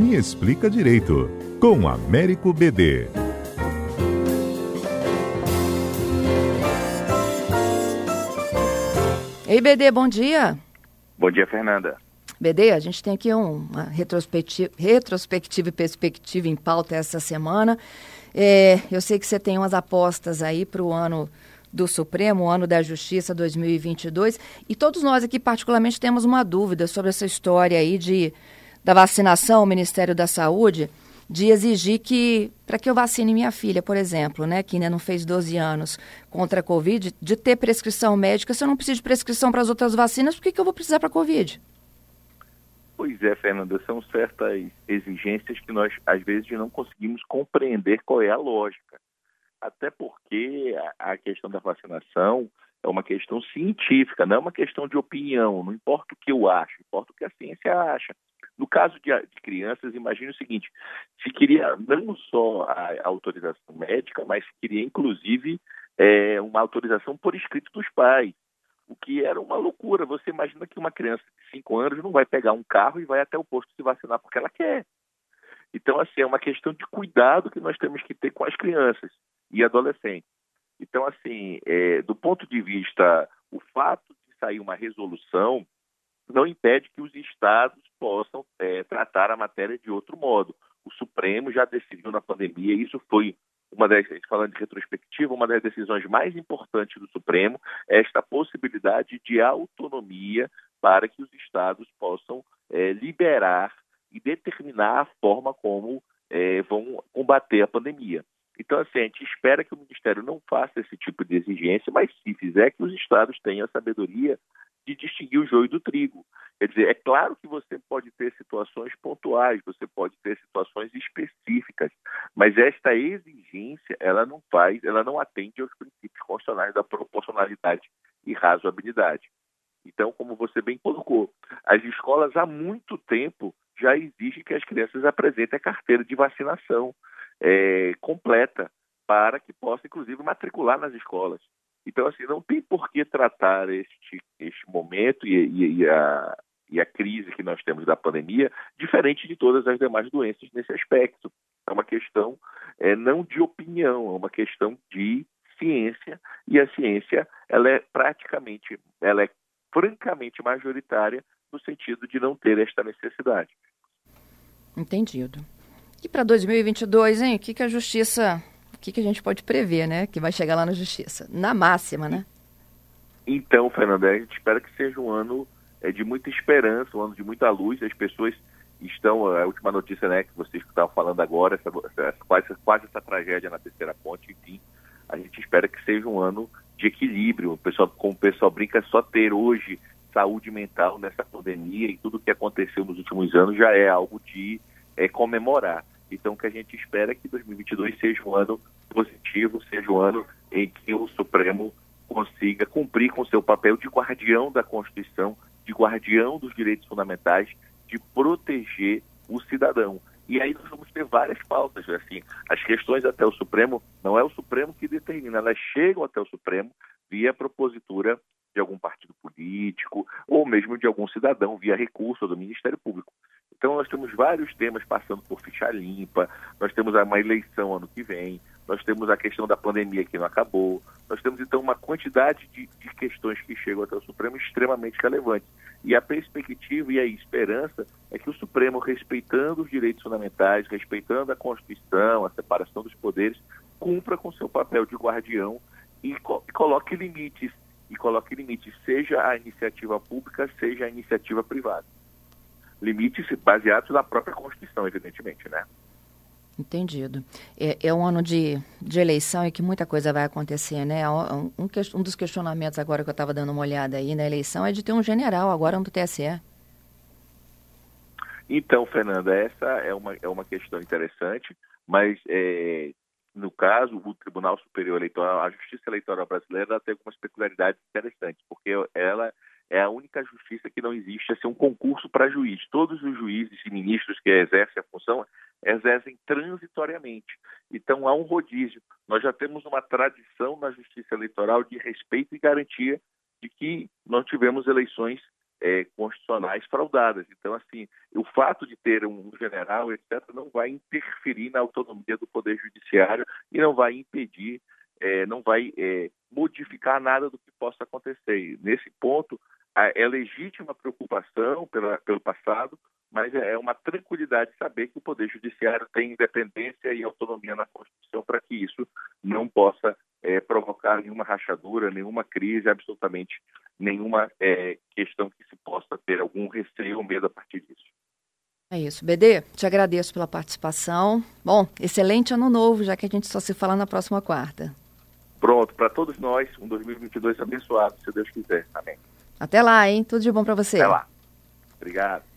Me Explica Direito, com Américo BD. Ei, BD, bom dia. Bom dia, Fernanda. BD, a gente tem aqui uma retrospectiva, retrospectiva e perspectiva em pauta essa semana. É, eu sei que você tem umas apostas aí para o ano do Supremo, o ano da Justiça 2022, e todos nós aqui particularmente temos uma dúvida sobre essa história aí de da vacinação, o Ministério da Saúde, de exigir que, para que eu vacine minha filha, por exemplo, né, que ainda não fez 12 anos contra a Covid, de ter prescrição médica, se eu não preciso de prescrição para as outras vacinas, por que, que eu vou precisar para a Covid? Pois é, Fernanda, são certas exigências que nós, às vezes, não conseguimos compreender qual é a lógica. Até porque a, questão da vacinação é uma questão científica, não é uma questão de opinião, não importa o que eu acho, importa o que a ciência acha. No caso de, de crianças, imagine o seguinte: se queria não só a, autorização médica, mas se queria inclusive é, uma autorização por escrito dos pais o que era uma loucura. Você imagina que uma criança de 5 anos não vai pegar um carro e vai até o posto se vacinar porque ela quer. Então, assim, é uma questão de cuidado que nós temos que ter com as crianças e adolescentes. Então, assim, é, do ponto de vista, o fato de sair uma resolução não impede que os estados possam é, tratar a matéria de outro modo. O Supremo já decidiu na pandemia, isso foi uma das, falando de retrospectiva, uma das decisões mais importantes do Supremo esta possibilidade de autonomia para que os estados possam é, liberar e determinar a forma como é, vão combater a pandemia. Então, assim, a gente espera que o Ministério não faça esse tipo de exigência, mas se fizer, que os estados tenham a sabedoria de distinguir o joio do trigo. Quer dizer, é claro que você pode ter situações pontuais, você pode ter situações específicas, mas esta exigência, ela não faz, ela não atende aos princípios constitucionais da proporcionalidade e razoabilidade. Então, como você bem colocou, as escolas há muito tempo já exigem que as crianças apresentem a carteira de vacinação é, completa para que possa, inclusive, matricular nas escolas. Então, assim, não tem por que tratar este, momento e, e, e, a, e a crise que nós temos da pandemia diferente de todas as demais doenças nesse aspecto. É uma questão é, não de opinião, é uma questão de ciência e a ciência ela é praticamente, ela é francamente majoritária no sentido de não ter esta necessidade. Entendido. E para 2022, hein? O que, que a justiça que, que a gente pode prever, né? Que vai chegar lá na justiça? Na máxima, né? Então, Fernanda, a gente espera que seja um ano é, de muita esperança, um ano de muita luz. As pessoas estão, a última notícia, né, que vocês estavam falando agora, essa, essa, quase, quase essa tragédia na terceira ponte, enfim, a gente espera que seja um ano de equilíbrio. O pessoal, como o pessoal brinca, é só ter hoje saúde mental nessa pandemia e tudo que aconteceu nos últimos anos já é algo de é, comemorar. Então, o que a gente espera é que 2022 seja um ano positivo, seja um ano em que o Supremo consiga cumprir com seu papel de guardião da Constituição, de guardião dos direitos fundamentais, de proteger o cidadão. E aí nós vamos ter várias pautas, assim, as questões até o Supremo, não é o Supremo que determina, elas chegam até o Supremo via propositura de algum partido político ou mesmo de algum cidadão via recurso do Ministério Público. Então, nós temos vários temas passando por ficha limpa, nós temos uma eleição ano que vem, nós temos a questão da pandemia que não acabou, nós temos, então, uma quantidade de, de questões que chegam até o Supremo extremamente relevantes. E a perspectiva e a esperança é que o Supremo, respeitando os direitos fundamentais, respeitando a Constituição, a separação dos poderes, cumpra com seu papel de guardião e, co e coloque limites, e coloque limites, seja a iniciativa pública, seja a iniciativa privada limites baseados na própria Constituição, evidentemente, né? Entendido. É, é, um ano de, de eleição e que muita coisa vai acontecer, né? Um, um, um dos questionamentos agora que eu estava dando uma olhada aí na eleição é de ter um general agora no TSE. Então, Fernanda, essa é uma, é uma questão interessante, mas é, no caso, o Tribunal Superior Eleitoral, a Justiça Eleitoral Brasileira, tem algumas peculiaridades interessantes, porque ela é a única justiça que não existe assim, um concurso para juiz. Todos os juízes e ministros que exercem a função exercem transitoriamente. Então há um rodízio. Nós já temos uma tradição na justiça eleitoral de respeito e garantia de que nós tivemos eleições é, constitucionais fraudadas. Então, assim, o fato de ter um general, etc., não vai interferir na autonomia do Poder Judiciário e não vai impedir, é, não vai é, modificar nada do que possa acontecer. E, nesse ponto, é legítima preocupação pela, pelo passado, mas é uma tranquilidade saber que o Poder Judiciário tem independência e autonomia na Constituição para que isso não possa é, provocar nenhuma rachadura, nenhuma crise, absolutamente nenhuma é, questão que se possa ter algum receio ou medo a partir disso. É isso. BD, te agradeço pela participação. Bom, excelente ano novo, já que a gente só se fala na próxima quarta. Pronto, para todos nós, um 2022 abençoado, se Deus quiser. Amém. Até lá, hein? Tudo de bom para você. Até lá. Obrigado.